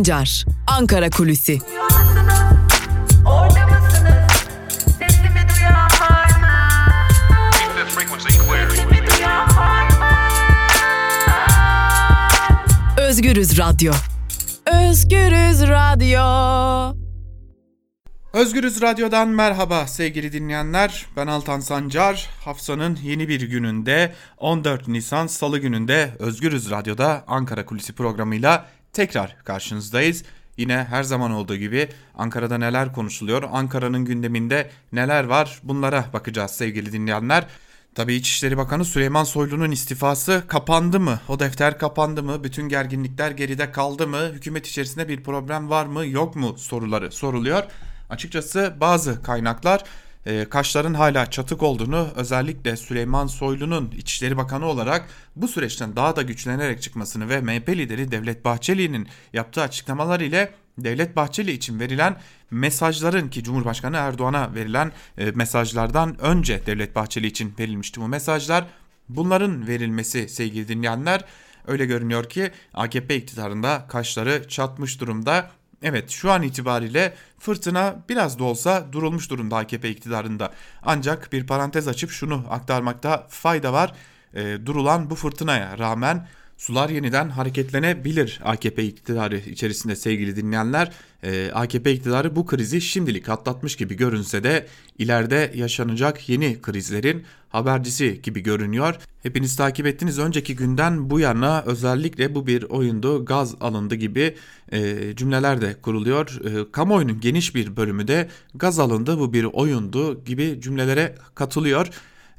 Sancar, Ankara Kulüsi. Özgürüz Radyo. Özgürüz Radyo. Özgürüz Radyo'dan merhaba sevgili dinleyenler. Ben Altan Sancar. Haftanın yeni bir gününde 14 Nisan Salı gününde Özgürüz Radyo'da Ankara Kulisi programıyla tekrar karşınızdayız. Yine her zaman olduğu gibi Ankara'da neler konuşuluyor, Ankara'nın gündeminde neler var bunlara bakacağız sevgili dinleyenler. Tabii İçişleri Bakanı Süleyman Soylu'nun istifası kapandı mı? O defter kapandı mı? Bütün gerginlikler geride kaldı mı? Hükümet içerisinde bir problem var mı yok mu soruları soruluyor. Açıkçası bazı kaynaklar e, Kaşların hala çatık olduğunu özellikle Süleyman Soylu'nun İçişleri Bakanı olarak bu süreçten daha da güçlenerek çıkmasını ve MHP lideri Devlet Bahçeli'nin yaptığı açıklamalar ile Devlet Bahçeli için verilen mesajların ki Cumhurbaşkanı Erdoğan'a verilen e, mesajlardan önce Devlet Bahçeli için verilmişti bu mesajlar. Bunların verilmesi sevgili dinleyenler öyle görünüyor ki AKP iktidarında kaşları çatmış durumda. Evet şu an itibariyle fırtına biraz da olsa durulmuş durumda AKP iktidarında. Ancak bir parantez açıp şunu aktarmakta fayda var. E, durulan bu fırtınaya rağmen sular yeniden hareketlenebilir AKP iktidarı içerisinde sevgili dinleyenler. Ee, AKP iktidarı bu krizi şimdilik atlatmış gibi görünse de ileride yaşanacak yeni krizlerin habercisi gibi görünüyor. Hepiniz takip ettiniz önceki günden bu yana özellikle bu bir oyundu gaz alındı gibi e, cümleler de kuruluyor. E, kamuoyunun geniş bir bölümü de gaz alındı bu bir oyundu gibi cümlelere katılıyor.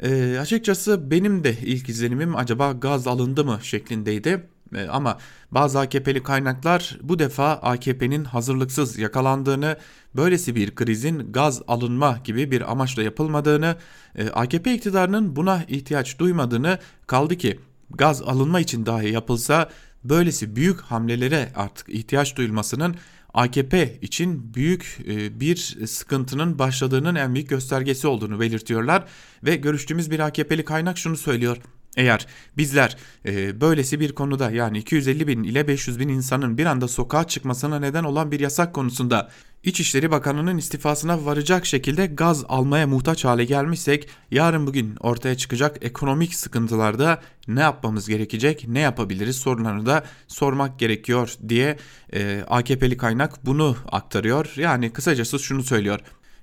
E, açıkçası benim de ilk izlenimim acaba gaz alındı mı şeklindeydi. E, ama bazı AKP'li kaynaklar bu defa AKP'nin hazırlıksız yakalandığını, böylesi bir krizin gaz alınma gibi bir amaçla yapılmadığını, e, AKP iktidarının buna ihtiyaç duymadığını kaldı ki gaz alınma için dahi yapılsa böylesi büyük hamlelere artık ihtiyaç duyulmasının AKP için büyük e, bir sıkıntının başladığının en büyük göstergesi olduğunu belirtiyorlar ve görüştüğümüz bir AKP'li kaynak şunu söylüyor. Eğer bizler e, böylesi bir konuda yani 250 bin ile 500 bin insanın bir anda sokağa çıkmasına neden olan bir yasak konusunda İçişleri Bakanı'nın istifasına varacak şekilde gaz almaya muhtaç hale gelmişsek yarın bugün ortaya çıkacak ekonomik sıkıntılarda ne yapmamız gerekecek, ne yapabiliriz sorularını da sormak gerekiyor diye e, AKP'li kaynak bunu aktarıyor. Yani kısacası şunu söylüyor.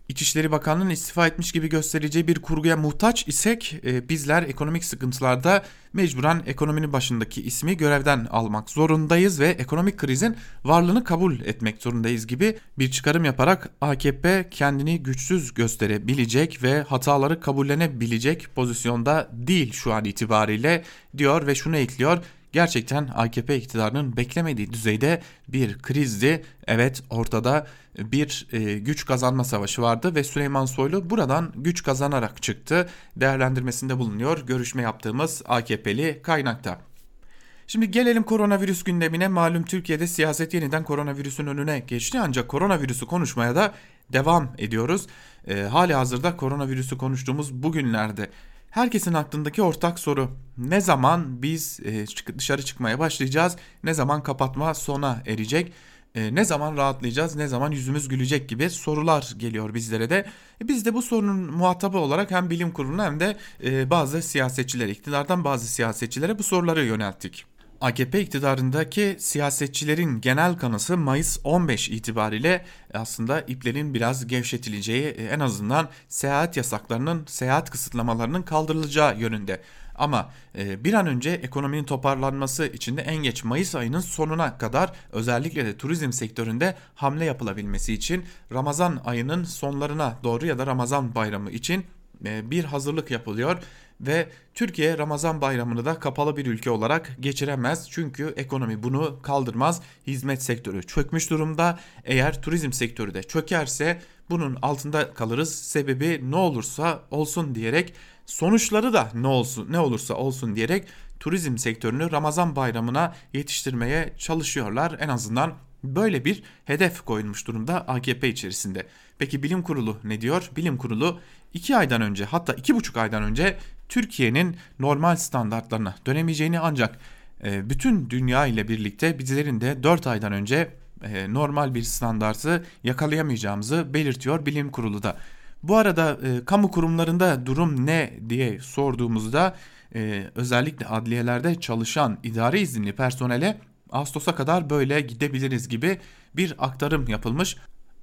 İçişleri Bakanlığı'nın istifa etmiş gibi göstereceği bir kurguya muhtaç isek e, bizler ekonomik sıkıntılarda mecburen ekonominin başındaki ismi görevden almak zorundayız ve ekonomik krizin varlığını kabul etmek zorundayız gibi bir çıkarım yaparak AKP kendini güçsüz gösterebilecek ve hataları kabullenebilecek pozisyonda değil şu an itibariyle diyor ve şunu ekliyor gerçekten AKP iktidarının beklemediği düzeyde bir krizdi. Evet ortada bir e, güç kazanma savaşı vardı ve Süleyman Soylu buradan güç kazanarak çıktı. Değerlendirmesinde bulunuyor görüşme yaptığımız AKP'li kaynakta. Şimdi gelelim koronavirüs gündemine. Malum Türkiye'de siyaset yeniden koronavirüsün önüne geçti ancak koronavirüsü konuşmaya da devam ediyoruz. E, hali hazırda koronavirüsü konuştuğumuz bugünlerde Herkesin aklındaki ortak soru ne zaman biz e, dışarı çıkmaya başlayacağız? Ne zaman kapatma sona erecek? E, ne zaman rahatlayacağız? Ne zaman yüzümüz gülecek gibi sorular geliyor bizlere de. E, biz de bu sorunun muhatabı olarak hem bilim kuruluna hem de bazı siyasetçilere, iktidardan bazı siyasetçilere bu soruları yönelttik. AKP iktidarındaki siyasetçilerin genel kanısı Mayıs 15 itibariyle aslında iplerin biraz gevşetileceği e, en azından seyahat yasaklarının, seyahat kısıtlamalarının kaldırılacağı yönünde. Ama e, bir an önce ekonominin toparlanması için de en geç Mayıs ayının sonuna kadar özellikle de turizm sektöründe hamle yapılabilmesi için Ramazan ayının sonlarına doğru ya da Ramazan bayramı için e, bir hazırlık yapılıyor ve Türkiye Ramazan bayramını da kapalı bir ülke olarak geçiremez. Çünkü ekonomi bunu kaldırmaz. Hizmet sektörü çökmüş durumda. Eğer turizm sektörü de çökerse bunun altında kalırız. Sebebi ne olursa olsun diyerek sonuçları da ne olsun ne olursa olsun diyerek turizm sektörünü Ramazan bayramına yetiştirmeye çalışıyorlar. En azından böyle bir hedef koyulmuş durumda AKP içerisinde. Peki bilim kurulu ne diyor? Bilim kurulu 2 aydan önce hatta 2,5 aydan önce Türkiye'nin normal standartlarına dönemeyeceğini ancak e, bütün dünya ile birlikte bizlerin de 4 aydan önce e, normal bir standartı yakalayamayacağımızı belirtiyor bilim kurulu da. Bu arada e, kamu kurumlarında durum ne diye sorduğumuzda özellikle adliyelerde çalışan idari izinli personele Ağustos'a kadar böyle gidebiliriz gibi bir aktarım yapılmış.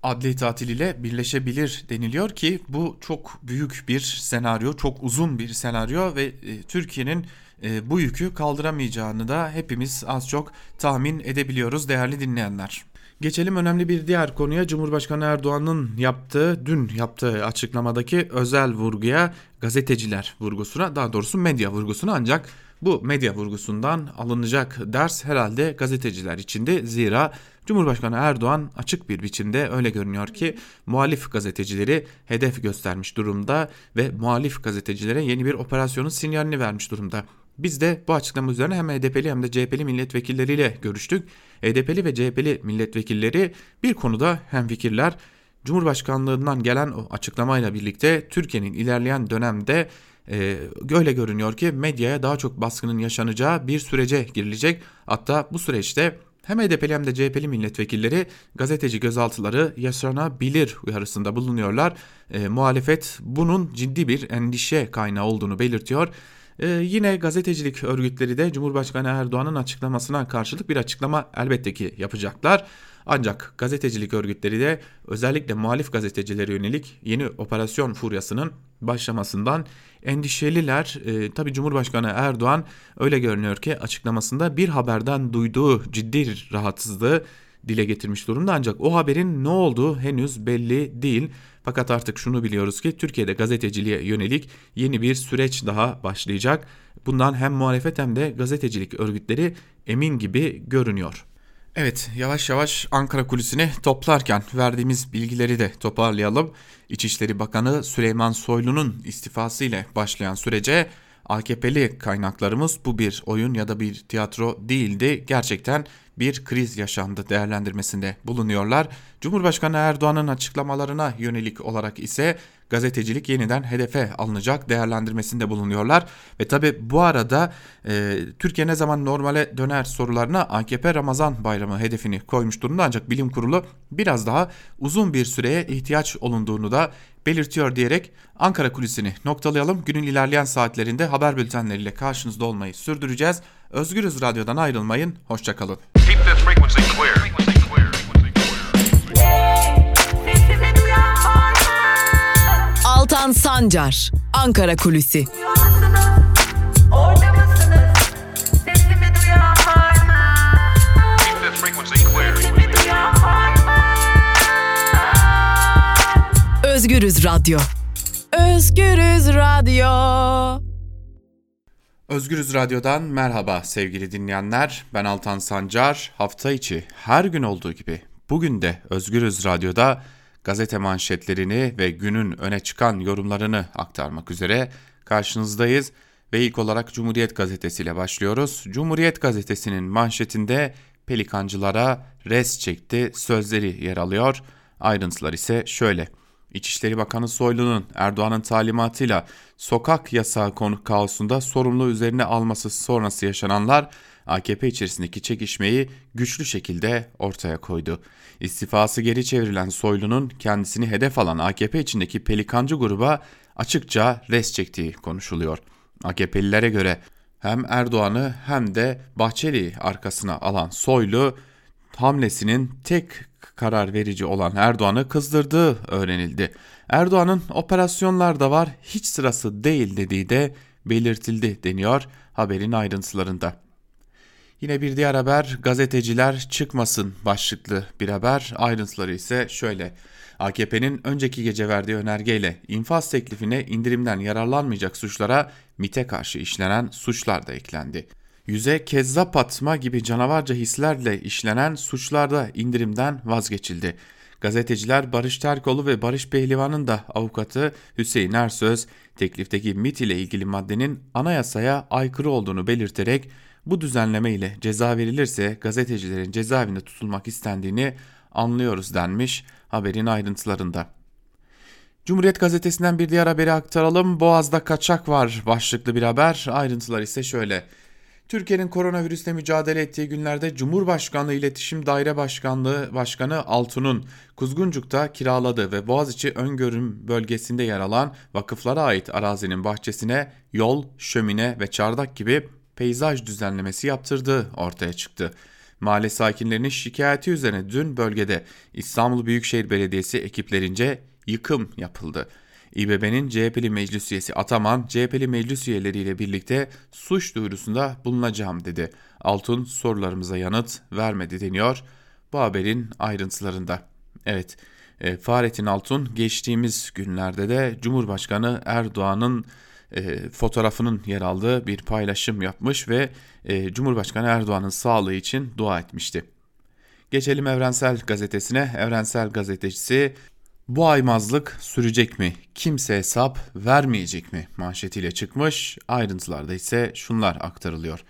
Adli tatil ile birleşebilir deniliyor ki bu çok büyük bir senaryo, çok uzun bir senaryo ve e, Türkiye'nin e, bu yükü kaldıramayacağını da hepimiz az çok tahmin edebiliyoruz değerli dinleyenler. Geçelim önemli bir diğer konuya Cumhurbaşkanı Erdoğan'ın yaptığı dün yaptığı açıklamadaki özel vurguya gazeteciler vurgusuna daha doğrusu medya vurgusuna ancak bu medya vurgusundan alınacak ders herhalde gazeteciler içinde zira Cumhurbaşkanı Erdoğan açık bir biçimde öyle görünüyor ki muhalif gazetecileri hedef göstermiş durumda ve muhalif gazetecilere yeni bir operasyonun sinyalini vermiş durumda. Biz de bu açıklama üzerine hem HDP'li hem de CHP'li milletvekilleriyle görüştük. HDP'li ve CHP'li milletvekilleri bir konuda hem fikirler Cumhurbaşkanlığından gelen o açıklamayla birlikte Türkiye'nin ilerleyen dönemde e, öyle görünüyor ki medyaya daha çok baskının yaşanacağı bir sürece girilecek. Hatta bu süreçte hem HDP'li hem de CHP'li milletvekilleri gazeteci gözaltıları yaşanabilir uyarısında bulunuyorlar. E, muhalefet bunun ciddi bir endişe kaynağı olduğunu belirtiyor. Ee, yine gazetecilik örgütleri de Cumhurbaşkanı Erdoğan'ın açıklamasına karşılık bir açıklama elbette ki yapacaklar. Ancak gazetecilik örgütleri de özellikle muhalif gazetecilere yönelik yeni operasyon furyasının başlamasından endişeliler. E, Tabi Cumhurbaşkanı Erdoğan öyle görünüyor ki açıklamasında bir haberden duyduğu ciddi rahatsızlığı dile getirmiş durumda ancak o haberin ne olduğu henüz belli değil. Fakat artık şunu biliyoruz ki Türkiye'de gazeteciliğe yönelik yeni bir süreç daha başlayacak. Bundan hem muhalefet hem de gazetecilik örgütleri emin gibi görünüyor. Evet yavaş yavaş Ankara kulisini toplarken verdiğimiz bilgileri de toparlayalım. İçişleri Bakanı Süleyman Soylu'nun istifası ile başlayan sürece AKP'li kaynaklarımız bu bir oyun ya da bir tiyatro değildi. Gerçekten bir kriz yaşandı değerlendirmesinde bulunuyorlar. Cumhurbaşkanı Erdoğan'ın açıklamalarına yönelik olarak ise gazetecilik yeniden hedefe alınacak değerlendirmesinde bulunuyorlar. Ve tabi bu arada e, Türkiye ne zaman normale döner sorularına AKP Ramazan bayramı hedefini koymuş durumda ancak bilim kurulu biraz daha uzun bir süreye ihtiyaç olunduğunu da belirtiyor diyerek Ankara kulisini noktalayalım. Günün ilerleyen saatlerinde haber bültenleriyle karşınızda olmayı sürdüreceğiz. Özgürüz Radyo'dan ayrılmayın. Hoşçakalın. Altan Sancar, Ankara Kulüsi. Özgürüz Radyo. Özgürüz Radyo. Özgürüz Radyo'dan merhaba sevgili dinleyenler. Ben Altan Sancar. Hafta içi her gün olduğu gibi bugün de Özgürüz Radyo'da gazete manşetlerini ve günün öne çıkan yorumlarını aktarmak üzere karşınızdayız. Ve ilk olarak Cumhuriyet Gazetesi ile başlıyoruz. Cumhuriyet Gazetesi'nin manşetinde pelikancılara res çekti sözleri yer alıyor. Ayrıntılar ise şöyle. İçişleri Bakanı Soylu'nun Erdoğan'ın talimatıyla sokak yasağı konu kaosunda sorumlu üzerine alması sonrası yaşananlar AKP içerisindeki çekişmeyi güçlü şekilde ortaya koydu. İstifası geri çevrilen Soylu'nun kendisini hedef alan AKP içindeki pelikancı gruba açıkça res çektiği konuşuluyor. AKP'lilere göre hem Erdoğan'ı hem de Bahçeli arkasına alan Soylu hamlesinin tek karar verici olan Erdoğan'ı kızdırdığı öğrenildi. Erdoğan'ın operasyonlarda var hiç sırası değil dediği de belirtildi deniyor haberin ayrıntılarında. Yine bir diğer haber gazeteciler çıkmasın başlıklı bir haber ayrıntıları ise şöyle. AKP'nin önceki gece verdiği önergeyle infaz teklifine indirimden yararlanmayacak suçlara MIT'e karşı işlenen suçlar da eklendi. Yüze kezzap atma gibi canavarca hislerle işlenen suçlarda indirimden vazgeçildi. Gazeteciler Barış Terkoğlu ve Barış Pehlivan'ın da avukatı Hüseyin Ersöz teklifteki MIT ile ilgili maddenin anayasaya aykırı olduğunu belirterek bu düzenleme ile ceza verilirse gazetecilerin cezaevinde tutulmak istendiğini anlıyoruz denmiş haberin ayrıntılarında. Cumhuriyet gazetesinden bir diğer haberi aktaralım. Boğaz'da kaçak var başlıklı bir haber. Ayrıntılar ise şöyle. Türkiye'nin koronavirüsle mücadele ettiği günlerde Cumhurbaşkanlığı İletişim Daire Başkanlığı Başkanı Altun'un Kuzguncuk'ta kiraladığı ve Boğaziçi Öngörüm bölgesinde yer alan vakıflara ait arazinin bahçesine yol, şömine ve çardak gibi peyzaj düzenlemesi yaptırdığı ortaya çıktı. Mahalle sakinlerinin şikayeti üzerine dün bölgede İstanbul Büyükşehir Belediyesi ekiplerince yıkım yapıldı. İBB'nin CHP'li meclis üyesi Ataman, CHP'li meclis üyeleriyle birlikte suç duyurusunda bulunacağım dedi. Altun sorularımıza yanıt vermedi deniyor bu haberin ayrıntılarında. Evet, e, Fahrettin Altun geçtiğimiz günlerde de Cumhurbaşkanı Erdoğan'ın e, fotoğrafının yer aldığı bir paylaşım yapmış ve e, Cumhurbaşkanı Erdoğan'ın sağlığı için dua etmişti. Geçelim Evrensel Gazetesi'ne. Evrensel Gazetecisi bu aymazlık sürecek mi? Kimse hesap vermeyecek mi? Manşetiyle çıkmış. Ayrıntılarda ise şunlar aktarılıyor.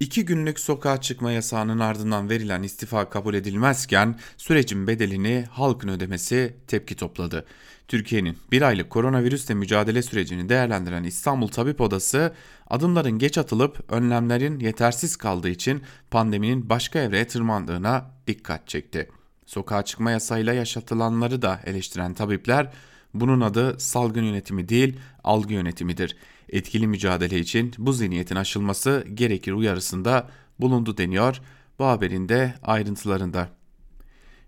İki günlük sokağa çıkma yasağının ardından verilen istifa kabul edilmezken sürecin bedelini halkın ödemesi tepki topladı. Türkiye'nin bir aylık koronavirüsle mücadele sürecini değerlendiren İstanbul Tabip Odası adımların geç atılıp önlemlerin yetersiz kaldığı için pandeminin başka evreye tırmandığına dikkat çekti. Sokağa çıkma yasayla yaşatılanları da eleştiren tabipler bunun adı salgın yönetimi değil algı yönetimidir. Etkili mücadele için bu zihniyetin aşılması gerekir uyarısında bulundu deniyor bu haberin de ayrıntılarında.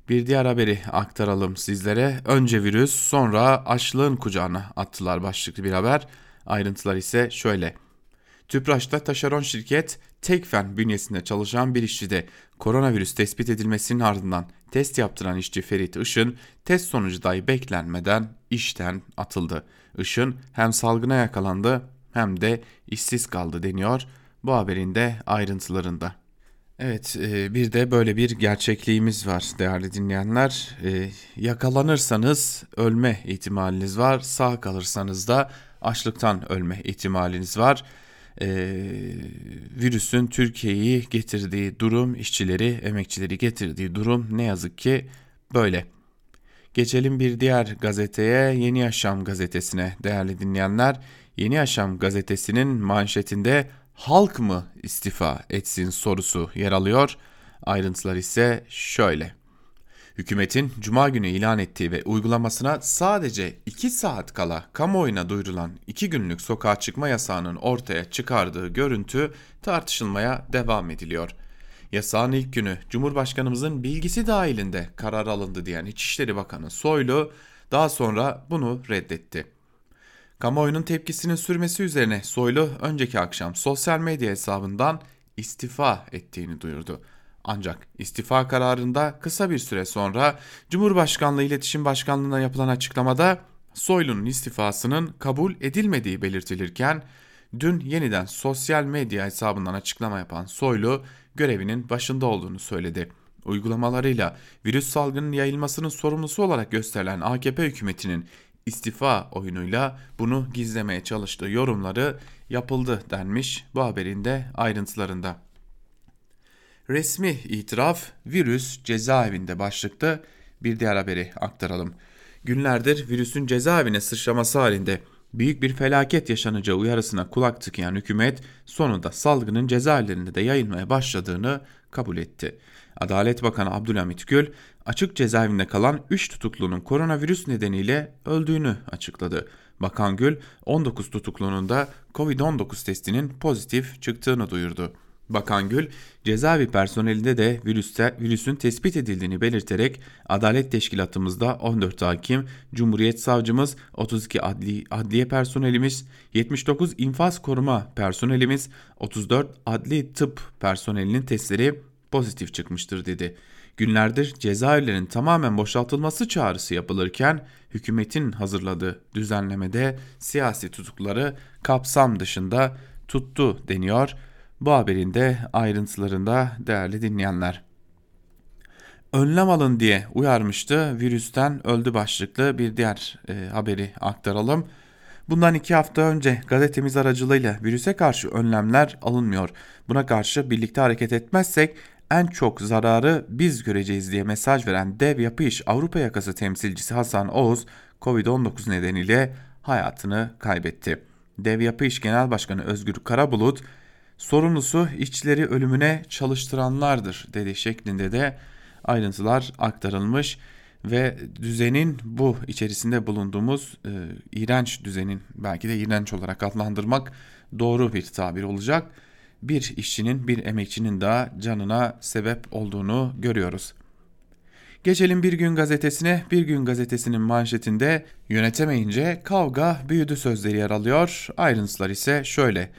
Bir diğer haberi aktaralım sizlere. Önce virüs sonra açlığın kucağına attılar başlıklı bir haber. Ayrıntılar ise şöyle. Tüpraş'ta taşeron şirket Tekfen bünyesinde çalışan bir işçide koronavirüs tespit edilmesinin ardından test yaptıran işçi Ferit Işın test sonucu dahi beklenmeden işten atıldı. Işın hem salgına yakalandı hem de işsiz kaldı deniyor bu haberin de ayrıntılarında. Evet e, bir de böyle bir gerçekliğimiz var değerli dinleyenler. E, yakalanırsanız ölme ihtimaliniz var. Sağ kalırsanız da açlıktan ölme ihtimaliniz var. E, virüsün Türkiye'yi getirdiği durum, işçileri, emekçileri getirdiği durum ne yazık ki böyle. Geçelim bir diğer gazeteye Yeni Yaşam gazetesine değerli dinleyenler. Yeni Yaşam gazetesinin manşetinde halk mı istifa etsin sorusu yer alıyor. Ayrıntılar ise şöyle. Hükümetin cuma günü ilan ettiği ve uygulamasına sadece 2 saat kala kamuoyuna duyurulan 2 günlük sokağa çıkma yasağının ortaya çıkardığı görüntü tartışılmaya devam ediliyor. Yasağın ilk günü Cumhurbaşkanımızın bilgisi dahilinde karar alındı diyen İçişleri Bakanı Soylu daha sonra bunu reddetti. Kamuoyunun tepkisinin sürmesi üzerine Soylu önceki akşam sosyal medya hesabından istifa ettiğini duyurdu. Ancak istifa kararında kısa bir süre sonra Cumhurbaşkanlığı İletişim Başkanlığı'na yapılan açıklamada Soylu'nun istifasının kabul edilmediği belirtilirken dün yeniden sosyal medya hesabından açıklama yapan Soylu görevinin başında olduğunu söyledi. Uygulamalarıyla virüs salgının yayılmasının sorumlusu olarak gösterilen AKP hükümetinin istifa oyunuyla bunu gizlemeye çalıştığı yorumları yapıldı denmiş bu haberin de ayrıntılarında. Resmi itiraf virüs cezaevinde başlıkta bir diğer haberi aktaralım. Günlerdir virüsün cezaevine sıçraması halinde büyük bir felaket yaşanacağı uyarısına kulak tıkayan hükümet sonunda salgının cezaevlerinde de yayılmaya başladığını kabul etti. Adalet Bakanı Abdülhamit Gül açık cezaevinde kalan 3 tutuklunun koronavirüs nedeniyle öldüğünü açıkladı. Bakan Gül 19 tutuklunun da Covid-19 testinin pozitif çıktığını duyurdu. Bakan Gül, cezaevi personelinde de virüste, virüsün tespit edildiğini belirterek Adalet Teşkilatımızda 14 hakim, Cumhuriyet Savcımız, 32 adli, adliye personelimiz, 79 infaz koruma personelimiz, 34 adli tıp personelinin testleri pozitif çıkmıştır dedi. Günlerdir cezaevlerin tamamen boşaltılması çağrısı yapılırken hükümetin hazırladığı düzenlemede siyasi tutukları kapsam dışında tuttu deniyor. Bu haberin de ayrıntılarında değerli dinleyenler. Önlem alın diye uyarmıştı. Virüsten öldü başlıklı bir diğer e, haberi aktaralım. Bundan iki hafta önce gazetemiz aracılığıyla virüse karşı önlemler alınmıyor. Buna karşı birlikte hareket etmezsek en çok zararı biz göreceğiz diye mesaj veren dev yapı iş Avrupa yakası temsilcisi Hasan Oğuz Covid-19 nedeniyle hayatını kaybetti. Dev yapı iş genel başkanı Özgür Karabulut Sorumlusu işçileri ölümüne çalıştıranlardır dedi şeklinde de ayrıntılar aktarılmış ve düzenin bu içerisinde bulunduğumuz e, iğrenç düzenin belki de iğrenç olarak adlandırmak doğru bir tabir olacak. Bir işçinin bir emekçinin daha canına sebep olduğunu görüyoruz. Geçelim Bir Gün Gazetesi'ne. Bir Gün Gazetesi'nin manşetinde yönetemeyince kavga büyüdü sözleri yer alıyor. Ayrıntılar ise şöyle.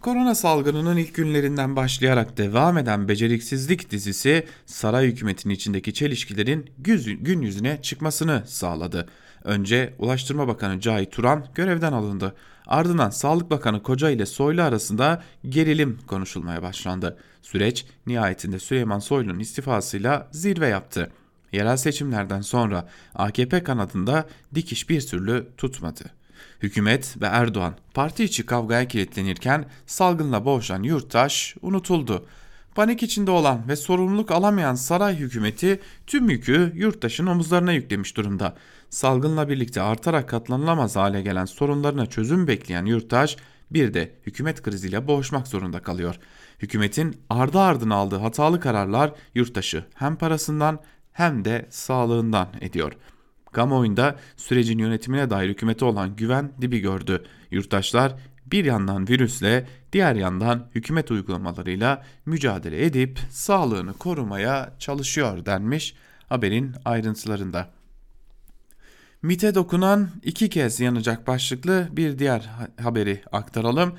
Korona salgınının ilk günlerinden başlayarak devam eden beceriksizlik dizisi saray hükümetinin içindeki çelişkilerin gün yüzüne çıkmasını sağladı. Önce Ulaştırma Bakanı Cahit Turan görevden alındı. Ardından Sağlık Bakanı Koca ile Soylu arasında gerilim konuşulmaya başlandı. Süreç nihayetinde Süleyman Soylu'nun istifasıyla zirve yaptı. Yerel seçimlerden sonra AKP kanadında dikiş bir türlü tutmadı. Hükümet ve Erdoğan parti içi kavgaya kilitlenirken salgınla boğuşan yurttaş unutuldu. Panik içinde olan ve sorumluluk alamayan saray hükümeti tüm yükü yurttaşın omuzlarına yüklemiş durumda. Salgınla birlikte artarak katlanılamaz hale gelen sorunlarına çözüm bekleyen yurttaş bir de hükümet kriziyle boğuşmak zorunda kalıyor. Hükümetin ardı ardına aldığı hatalı kararlar yurttaşı hem parasından hem de sağlığından ediyor. Kamuoyunda sürecin yönetimine dair hükümete olan güven dibi gördü. Yurttaşlar bir yandan virüsle diğer yandan hükümet uygulamalarıyla mücadele edip sağlığını korumaya çalışıyor denmiş haberin ayrıntılarında. MIT'e dokunan iki kez yanacak başlıklı bir diğer haberi aktaralım.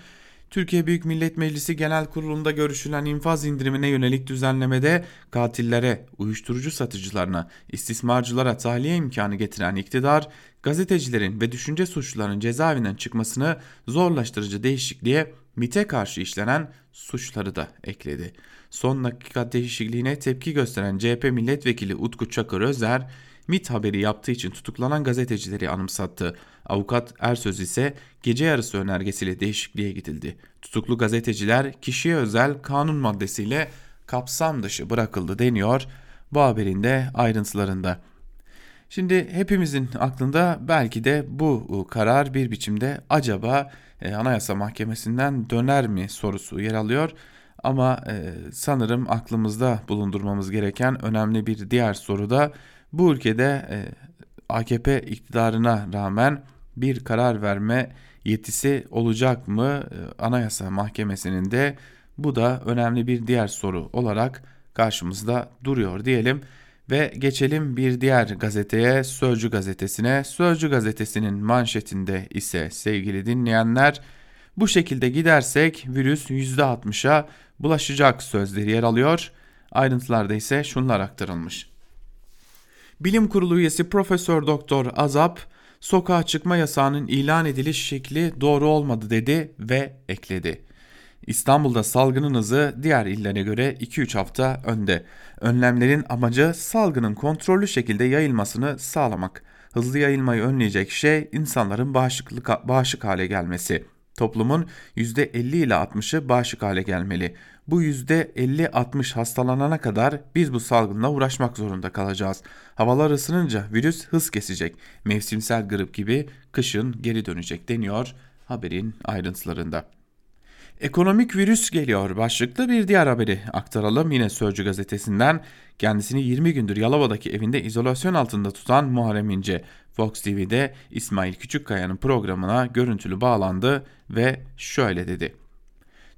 Türkiye Büyük Millet Meclisi Genel Kurulu'nda görüşülen infaz indirimine yönelik düzenlemede katillere, uyuşturucu satıcılarına, istismarcılara tahliye imkanı getiren iktidar, gazetecilerin ve düşünce suçlularının cezaevinden çıkmasını zorlaştırıcı değişikliğe MIT'e karşı işlenen suçları da ekledi. Son dakika değişikliğine tepki gösteren CHP milletvekili Utku Çakır Özer, MIT haberi yaptığı için tutuklanan gazetecileri anımsattı. Avukat Ersöz ise gece yarısı önergesiyle değişikliğe gidildi. Tutuklu gazeteciler kişiye özel kanun maddesiyle kapsam dışı bırakıldı deniyor bu haberin de ayrıntılarında. Şimdi hepimizin aklında belki de bu karar bir biçimde acaba e, Anayasa Mahkemesi'nden döner mi sorusu yer alıyor. Ama e, sanırım aklımızda bulundurmamız gereken önemli bir diğer soru da bu ülkede e, AKP iktidarına rağmen bir karar verme yetisi olacak mı e, Anayasa Mahkemesi'nin de bu da önemli bir diğer soru olarak karşımızda duruyor diyelim ve geçelim bir diğer gazeteye Sözcü gazetesine. Sözcü gazetesinin manşetinde ise sevgili dinleyenler bu şekilde gidersek virüs %60'a bulaşacak sözleri yer alıyor. Ayrıntılarda ise şunlar aktarılmış. Bilim Kurulu üyesi Profesör Doktor Azap, sokağa çıkma yasağının ilan ediliş şekli doğru olmadı dedi ve ekledi. İstanbul'da salgının hızı diğer illere göre 2-3 hafta önde. Önlemlerin amacı salgının kontrollü şekilde yayılmasını sağlamak. Hızlı yayılmayı önleyecek şey insanların bağışıklık, bağışık hale gelmesi. Toplumun %50 ile 60'ı bağışık hale gelmeli. Bu %50-60 hastalanana kadar biz bu salgınla uğraşmak zorunda kalacağız. Havalar ısınınca virüs hız kesecek. Mevsimsel grip gibi kışın geri dönecek deniyor haberin ayrıntılarında. Ekonomik virüs geliyor başlıklı bir diğer haberi aktaralım yine Sözcü gazetesinden. Kendisini 20 gündür Yalova'daki evinde izolasyon altında tutan Muharrem İnce, Fox TV'de İsmail Küçükkaya'nın programına görüntülü bağlandı ve şöyle dedi.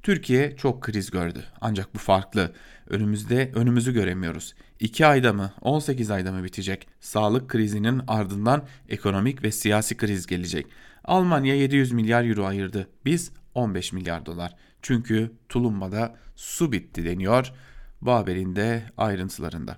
Türkiye çok kriz gördü. Ancak bu farklı. Önümüzde önümüzü göremiyoruz. 2 ayda mı 18 ayda mı bitecek? Sağlık krizinin ardından ekonomik ve siyasi kriz gelecek. Almanya 700 milyar euro ayırdı. Biz 15 milyar dolar. Çünkü tulumbada su bitti deniyor bu haberin de ayrıntılarında.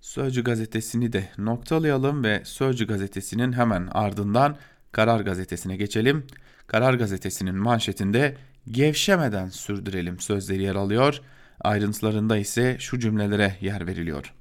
Sözcü gazetesini de noktalayalım ve Sözcü gazetesinin hemen ardından Karar gazetesine geçelim. Karar gazetesinin manşetinde gevşemeden sürdürelim sözleri yer alıyor. Ayrıntılarında ise şu cümlelere yer veriliyor.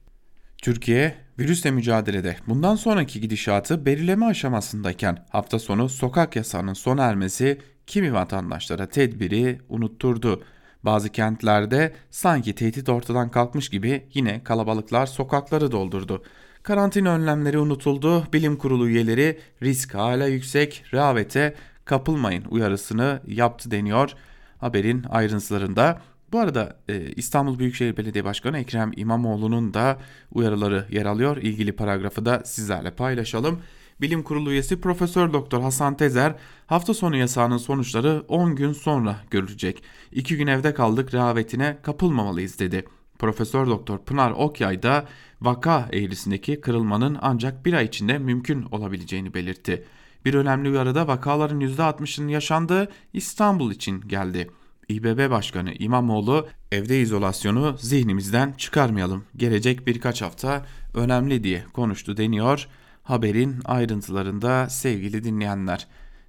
Türkiye virüsle mücadelede bundan sonraki gidişatı belirleme aşamasındayken hafta sonu sokak yasağının sona ermesi kimi vatandaşlara tedbiri unutturdu. Bazı kentlerde sanki tehdit ortadan kalkmış gibi yine kalabalıklar sokakları doldurdu. Karantina önlemleri unutuldu. Bilim kurulu üyeleri risk hala yüksek, rehavete kapılmayın uyarısını yaptı deniyor haberin ayrıntılarında. Bu arada e, İstanbul Büyükşehir Belediye Başkanı Ekrem İmamoğlu'nun da uyarıları yer alıyor. İlgili paragrafı da sizlerle paylaşalım. Bilim Kurulu üyesi Profesör Doktor Hasan Tezer hafta sonu yasağının sonuçları 10 gün sonra görülecek. 2 gün evde kaldık rehavetine kapılmamalıyız dedi. Profesör Doktor Pınar Okyay da vaka eğrisindeki kırılmanın ancak bir ay içinde mümkün olabileceğini belirtti. Bir önemli uyarıda vakaların %60'ının yaşandığı İstanbul için geldi. İBB Başkanı İmamoğlu evde izolasyonu zihnimizden çıkarmayalım. Gelecek birkaç hafta önemli diye konuştu deniyor haberin ayrıntılarında sevgili dinleyenler.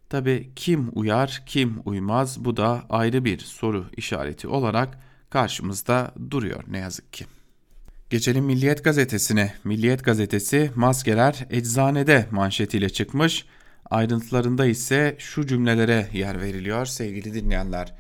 Tabi kim uyar kim uymaz bu da ayrı bir soru işareti olarak karşımızda duruyor ne yazık ki. Geçelim Milliyet Gazetesi'ne. Milliyet Gazetesi maskeler eczanede manşetiyle çıkmış. Ayrıntılarında ise şu cümlelere yer veriliyor sevgili dinleyenler.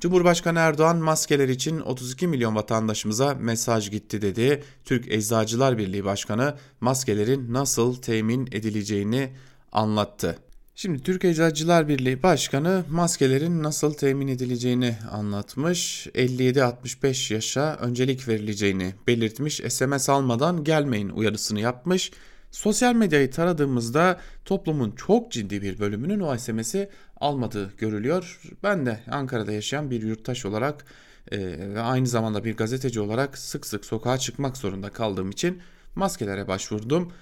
Cumhurbaşkanı Erdoğan maskeler için 32 milyon vatandaşımıza mesaj gitti dedi. Türk Eczacılar Birliği Başkanı maskelerin nasıl temin edileceğini anlattı. Şimdi Türk Eczacılar Birliği Başkanı maskelerin nasıl temin edileceğini anlatmış. 57-65 yaşa öncelik verileceğini belirtmiş. SMS almadan gelmeyin uyarısını yapmış. Sosyal medyayı taradığımızda toplumun çok ciddi bir bölümünün o SMS'i almadığı görülüyor. Ben de Ankara'da yaşayan bir yurttaş olarak e, ve aynı zamanda bir gazeteci olarak sık sık sokağa çıkmak zorunda kaldığım için maskelere başvurdum.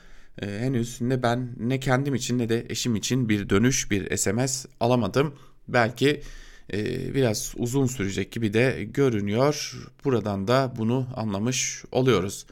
E, henüz ne ben ne kendim için ne de eşim için bir dönüş bir SMS alamadım. Belki e, biraz uzun sürecek gibi de görünüyor. Buradan da bunu anlamış oluyoruz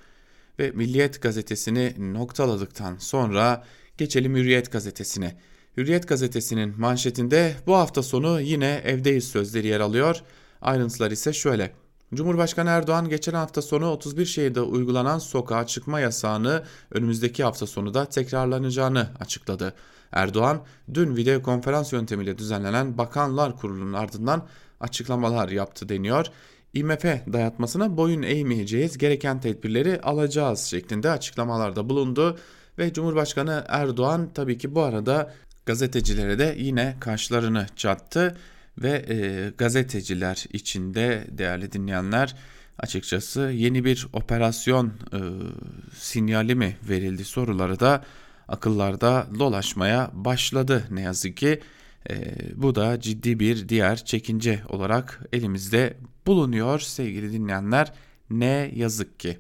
ve Milliyet gazetesini noktaladıktan sonra geçelim Hürriyet gazetesine. Hürriyet gazetesinin manşetinde bu hafta sonu yine evdeyiz sözleri yer alıyor. Ayrıntılar ise şöyle. Cumhurbaşkanı Erdoğan geçen hafta sonu 31 şehirde uygulanan sokağa çıkma yasağını önümüzdeki hafta sonu da tekrarlanacağını açıkladı. Erdoğan dün video konferans yöntemiyle düzenlenen Bakanlar Kurulu'nun ardından açıklamalar yaptı deniyor. IMF dayatmasına boyun eğmeyeceğiz, gereken tedbirleri alacağız şeklinde açıklamalarda bulundu ve Cumhurbaşkanı Erdoğan tabii ki bu arada gazetecilere de yine kaşlarını çattı ve e, gazeteciler içinde değerli dinleyenler açıkçası yeni bir operasyon e, sinyali mi verildi soruları da akıllarda dolaşmaya başladı ne yazık ki. E, bu da ciddi bir diğer çekince olarak elimizde bulunuyor sevgili dinleyenler. Ne yazık ki.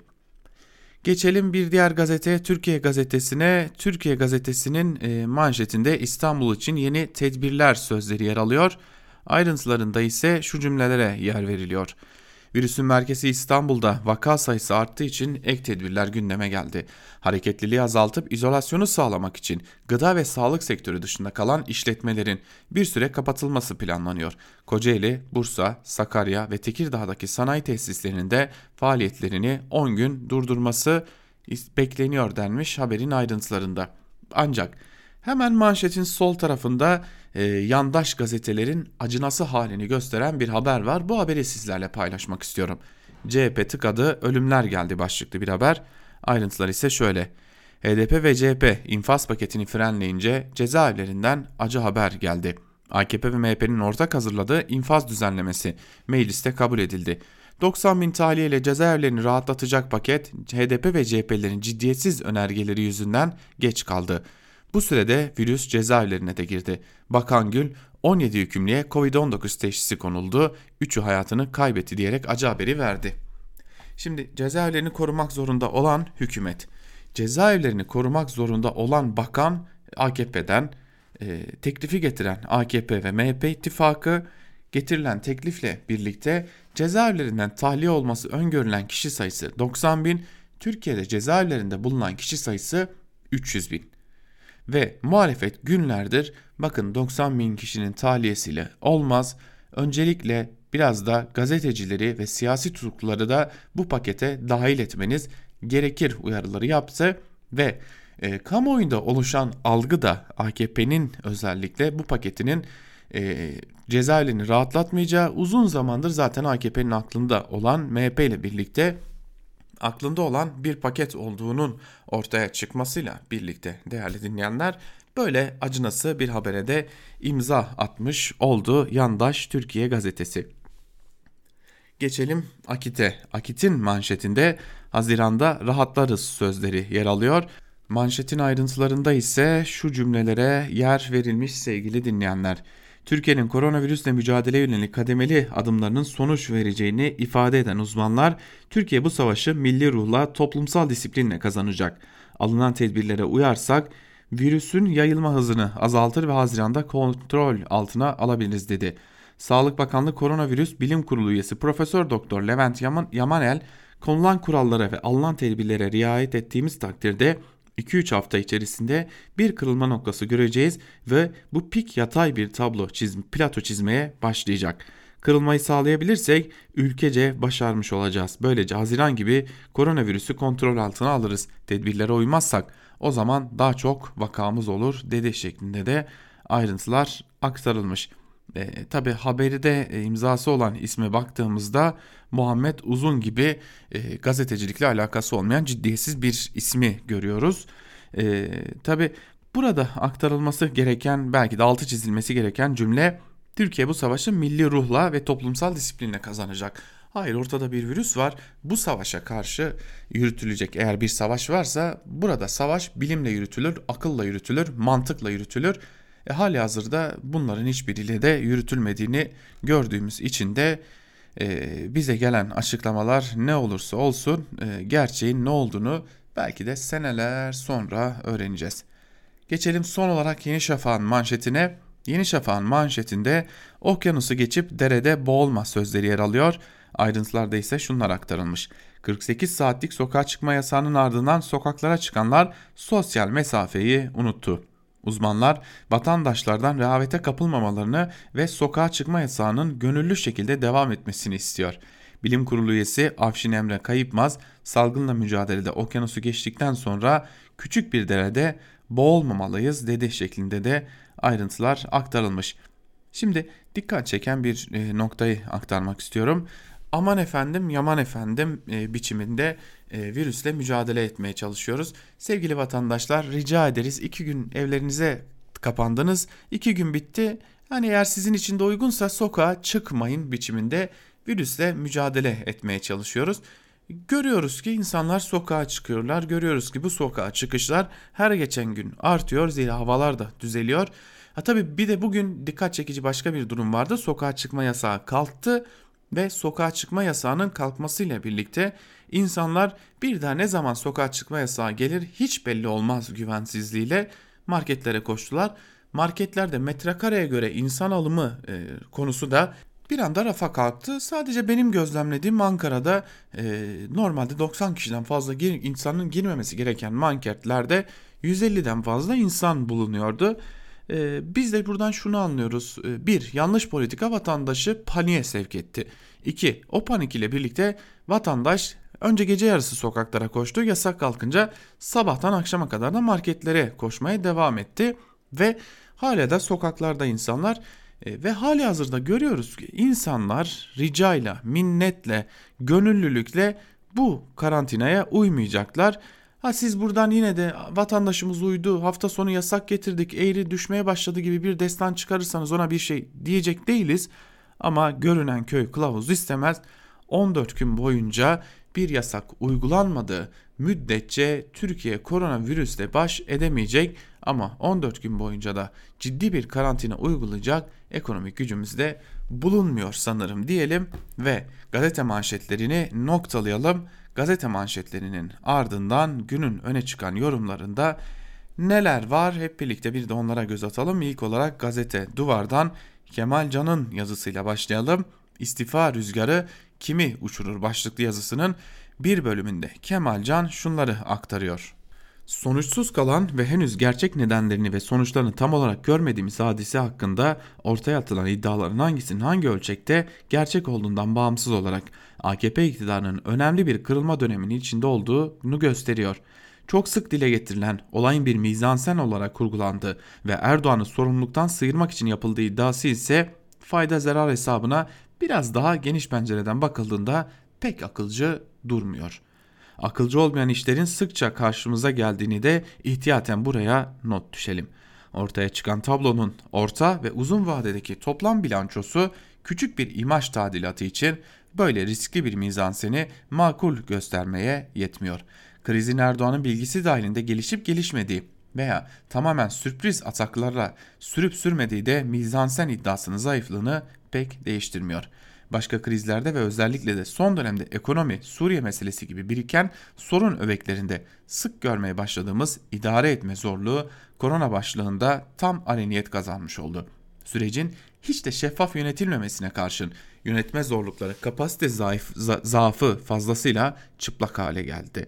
Geçelim bir diğer gazete Türkiye Gazetesi'ne. Türkiye Gazetesi'nin e, manşetinde İstanbul için yeni tedbirler sözleri yer alıyor. Ayrıntılarında ise şu cümlelere yer veriliyor. Virüsün merkezi İstanbul'da vaka sayısı arttığı için ek tedbirler gündeme geldi. Hareketliliği azaltıp izolasyonu sağlamak için gıda ve sağlık sektörü dışında kalan işletmelerin bir süre kapatılması planlanıyor. Kocaeli, Bursa, Sakarya ve Tekirdağ'daki sanayi tesislerinin de faaliyetlerini 10 gün durdurması bekleniyor denmiş haberin ayrıntılarında. Ancak hemen manşetin sol tarafında e, yandaş gazetelerin acınası halini gösteren bir haber var. Bu haberi sizlerle paylaşmak istiyorum. CHP tıkadı, ölümler geldi başlıklı bir haber. Ayrıntılar ise şöyle. HDP ve CHP infaz paketini frenleyince cezaevlerinden acı haber geldi. AKP ve MHP'nin ortak hazırladığı infaz düzenlemesi mecliste kabul edildi. 90 bin tahliye ile cezaevlerini rahatlatacak paket HDP ve CHP'lerin ciddiyetsiz önergeleri yüzünden geç kaldı. Bu sürede virüs cezaevlerine de girdi. Bakan Gül 17 hükümlüye Covid-19 teşhisi konuldu, 3'ü hayatını kaybetti diyerek acı haberi verdi. Şimdi cezaevlerini korumak zorunda olan hükümet, cezaevlerini korumak zorunda olan bakan AKP'den, e, teklifi getiren AKP ve MHP ittifakı getirilen teklifle birlikte cezaevlerinden tahliye olması öngörülen kişi sayısı 90 bin, Türkiye'de cezaevlerinde bulunan kişi sayısı 300 bin. Ve muhalefet günlerdir bakın 90 bin kişinin tahliyesiyle olmaz. Öncelikle biraz da gazetecileri ve siyasi tutukluları da bu pakete dahil etmeniz gerekir uyarıları yaptı ve e, kamuoyunda oluşan algı da AKP'nin özellikle bu paketinin e, cezaevlerini rahatlatmayacağı uzun zamandır zaten AKP'nin aklında olan MHP ile birlikte aklında olan bir paket olduğunun ortaya çıkmasıyla birlikte değerli dinleyenler Böyle acınası bir habere de imza atmış oldu Yandaş Türkiye gazetesi. Geçelim Akit'e. Akit'in manşetinde Haziran'da rahatlarız sözleri yer alıyor. Manşetin ayrıntılarında ise şu cümlelere yer verilmiş sevgili dinleyenler. Türkiye'nin koronavirüsle mücadele yönelik kademeli adımlarının sonuç vereceğini ifade eden uzmanlar, Türkiye bu savaşı milli ruhla, toplumsal disiplinle kazanacak. Alınan tedbirlere uyarsak virüsün yayılma hızını azaltır ve Haziran'da kontrol altına alabiliriz dedi. Sağlık Bakanlığı Koronavirüs Bilim Kurulu üyesi Profesör Doktor Levent Yaman, Yamanel konulan kurallara ve alınan tedbirlere riayet ettiğimiz takdirde 2-3 hafta içerisinde bir kırılma noktası göreceğiz ve bu pik yatay bir tablo çizim, plato çizmeye başlayacak. Kırılmayı sağlayabilirsek ülkece başarmış olacağız. Böylece Haziran gibi koronavirüsü kontrol altına alırız. Tedbirlere uymazsak o zaman daha çok vakamız olur dedi şeklinde de ayrıntılar aktarılmış. E, Tabi haberi de e, imzası olan isme baktığımızda Muhammed Uzun gibi e, gazetecilikle alakası olmayan ciddiyetsiz bir ismi görüyoruz. E, Tabi burada aktarılması gereken belki de altı çizilmesi gereken cümle Türkiye bu savaşı milli ruhla ve toplumsal disiplinle kazanacak. Hayır ortada bir virüs var. Bu savaşa karşı yürütülecek eğer bir savaş varsa burada savaş bilimle yürütülür, akılla yürütülür, mantıkla yürütülür e, hali hazırda bunların hiçbiriyle de yürütülmediğini gördüğümüz için de e, bize gelen açıklamalar ne olursa olsun e, gerçeğin ne olduğunu belki de seneler sonra öğreneceğiz. Geçelim son olarak Yeni Şafak'ın manşetine. Yeni Şafak'ın manşetinde okyanusu geçip derede boğulma sözleri yer alıyor. Ayrıntılarda ise şunlar aktarılmış. 48 saatlik sokağa çıkma yasağının ardından sokaklara çıkanlar sosyal mesafeyi unuttu. Uzmanlar vatandaşlardan rehavete kapılmamalarını ve sokağa çıkma yasağının gönüllü şekilde devam etmesini istiyor. Bilim Kurulu üyesi Afşin Emre Kayıpmaz salgınla mücadelede okyanusu geçtikten sonra küçük bir derede boğulmamalıyız dedi şeklinde de ayrıntılar aktarılmış. Şimdi dikkat çeken bir e, noktayı aktarmak istiyorum aman efendim yaman efendim e, biçiminde virüsle mücadele etmeye çalışıyoruz. Sevgili vatandaşlar rica ederiz iki gün evlerinize kapandınız iki gün bitti. Hani eğer sizin için de uygunsa sokağa çıkmayın biçiminde virüsle mücadele etmeye çalışıyoruz. Görüyoruz ki insanlar sokağa çıkıyorlar. Görüyoruz ki bu sokağa çıkışlar her geçen gün artıyor. Zira havalar da düzeliyor. Ha tabii bir de bugün dikkat çekici başka bir durum vardı. Sokağa çıkma yasağı kalktı ve sokağa çıkma yasağının kalkmasıyla birlikte insanlar bir daha ne zaman sokağa çıkma yasağı gelir hiç belli olmaz güvensizliğiyle marketlere koştular. Marketlerde metrekareye göre insan alımı e, konusu da bir anda rafa kalktı. Sadece benim gözlemlediğim Ankara'da e, normalde 90 kişiden fazla gir, insanın girmemesi gereken marketlerde 150'den fazla insan bulunuyordu. Ee, biz de buradan şunu anlıyoruz. Ee, bir, yanlış politika vatandaşı paniğe sevk etti. İki, o panik ile birlikte vatandaş önce gece yarısı sokaklara koştu. Yasak kalkınca sabahtan akşama kadar da marketlere koşmaya devam etti. Ve hala da sokaklarda insanlar e, ve hali hazırda görüyoruz ki insanlar ricayla, minnetle, gönüllülükle bu karantinaya uymayacaklar Ha siz buradan yine de vatandaşımız uydu hafta sonu yasak getirdik eğri düşmeye başladı gibi bir destan çıkarırsanız ona bir şey diyecek değiliz. Ama görünen köy kılavuz istemez. 14 gün boyunca bir yasak uygulanmadığı müddetçe Türkiye koronavirüsle baş edemeyecek. Ama 14 gün boyunca da ciddi bir karantina uygulayacak ekonomik gücümüz de bulunmuyor sanırım diyelim ve gazete manşetlerini noktalayalım gazete manşetlerinin ardından günün öne çıkan yorumlarında neler var hep birlikte bir de onlara göz atalım. İlk olarak gazete Duvar'dan Kemal Can'ın yazısıyla başlayalım. İstifa rüzgarı kimi uçurur başlıklı yazısının bir bölümünde Kemal Can şunları aktarıyor. Sonuçsuz kalan ve henüz gerçek nedenlerini ve sonuçlarını tam olarak görmediğimiz hadise hakkında ortaya atılan iddiaların hangisinin hangi ölçekte gerçek olduğundan bağımsız olarak AKP iktidarının önemli bir kırılma döneminin içinde olduğunu gösteriyor. Çok sık dile getirilen olayın bir mizansen olarak kurgulandığı ve Erdoğan'ı sorumluluktan sıyırmak için yapıldığı iddiası ise fayda zarar hesabına biraz daha geniş pencereden bakıldığında pek akılcı durmuyor.'' akılcı olmayan işlerin sıkça karşımıza geldiğini de ihtiyaten buraya not düşelim. Ortaya çıkan tablonun orta ve uzun vadedeki toplam bilançosu küçük bir imaj tadilatı için böyle riskli bir mizanseni makul göstermeye yetmiyor. Krizin Erdoğan'ın bilgisi dahilinde gelişip gelişmediği veya tamamen sürpriz ataklarla sürüp sürmediği de mizansen iddiasının zayıflığını pek değiştirmiyor. Başka krizlerde ve özellikle de son dönemde ekonomi, Suriye meselesi gibi biriken sorun öbeklerinde sık görmeye başladığımız idare etme zorluğu korona başlığında tam aleniyet kazanmış oldu. Sürecin hiç de şeffaf yönetilmemesine karşın yönetme zorlukları kapasite zayıf, za zaafı fazlasıyla çıplak hale geldi.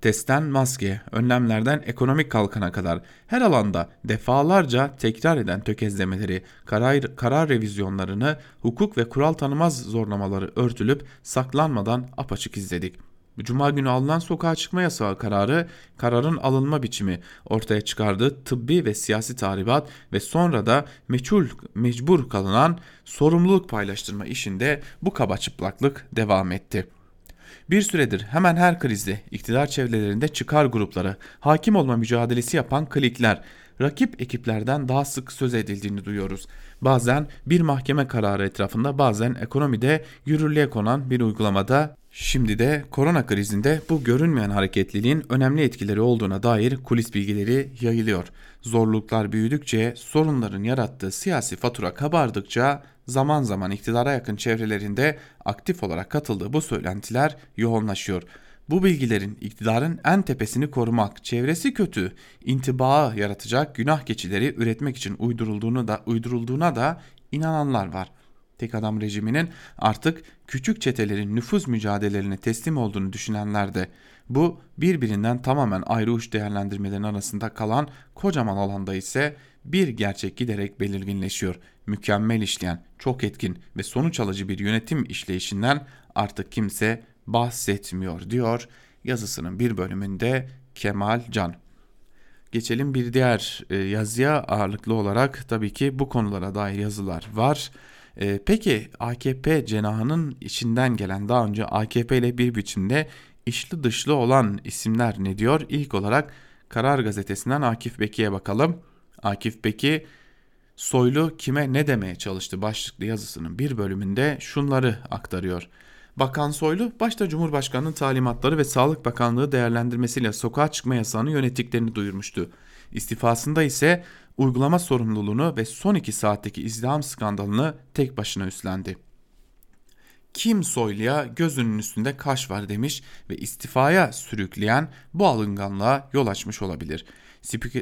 Testten maske, önlemlerden ekonomik kalkana kadar her alanda defalarca tekrar eden tökezlemeleri, karar, karar revizyonlarını, hukuk ve kural tanımaz zorlamaları örtülüp saklanmadan apaçık izledik. Cuma günü alınan sokağa çıkma yasağı kararı, kararın alınma biçimi ortaya çıkardığı tıbbi ve siyasi tahribat ve sonra da meçhul, mecbur kalınan sorumluluk paylaştırma işinde bu kaba çıplaklık devam etti.'' Bir süredir hemen her krizde iktidar çevrelerinde çıkar grupları, hakim olma mücadelesi yapan klikler, rakip ekiplerden daha sık söz edildiğini duyuyoruz. Bazen bir mahkeme kararı etrafında bazen ekonomide yürürlüğe konan bir uygulamada Şimdi de korona krizinde bu görünmeyen hareketliliğin önemli etkileri olduğuna dair kulis bilgileri yayılıyor. Zorluklar büyüdükçe, sorunların yarattığı siyasi fatura kabardıkça zaman zaman iktidara yakın çevrelerinde aktif olarak katıldığı bu söylentiler yoğunlaşıyor. Bu bilgilerin iktidarın en tepesini korumak, çevresi kötü, intibağı yaratacak günah geçileri üretmek için uydurulduğunu da uydurulduğuna da inananlar var. Tek adam rejiminin artık küçük çetelerin nüfuz mücadelelerine teslim olduğunu düşünenler de bu birbirinden tamamen ayrı uç değerlendirmelerin arasında kalan kocaman alanda ise bir gerçek giderek belirginleşiyor. Mükemmel işleyen, çok etkin ve sonuç alıcı bir yönetim işleyişinden artık kimse bahsetmiyor diyor yazısının bir bölümünde Kemal Can. Geçelim bir diğer e, yazıya ağırlıklı olarak tabii ki bu konulara dair yazılar var. E, peki AKP cenahının içinden gelen daha önce AKP ile bir biçimde içli dışlı olan isimler ne diyor? İlk olarak Karar Gazetesi'nden Akif Beki'ye bakalım. Akif Beki Soylu kime ne demeye çalıştı başlıklı yazısının bir bölümünde şunları aktarıyor. Bakan Soylu başta Cumhurbaşkanı'nın talimatları ve Sağlık Bakanlığı değerlendirmesiyle sokağa çıkma yasağını yönettiklerini duyurmuştu. İstifasında ise uygulama sorumluluğunu ve son iki saatteki izdiham skandalını tek başına üstlendi. Kim Soylu'ya gözünün üstünde kaş var demiş ve istifaya sürükleyen bu alınganlığa yol açmış olabilir.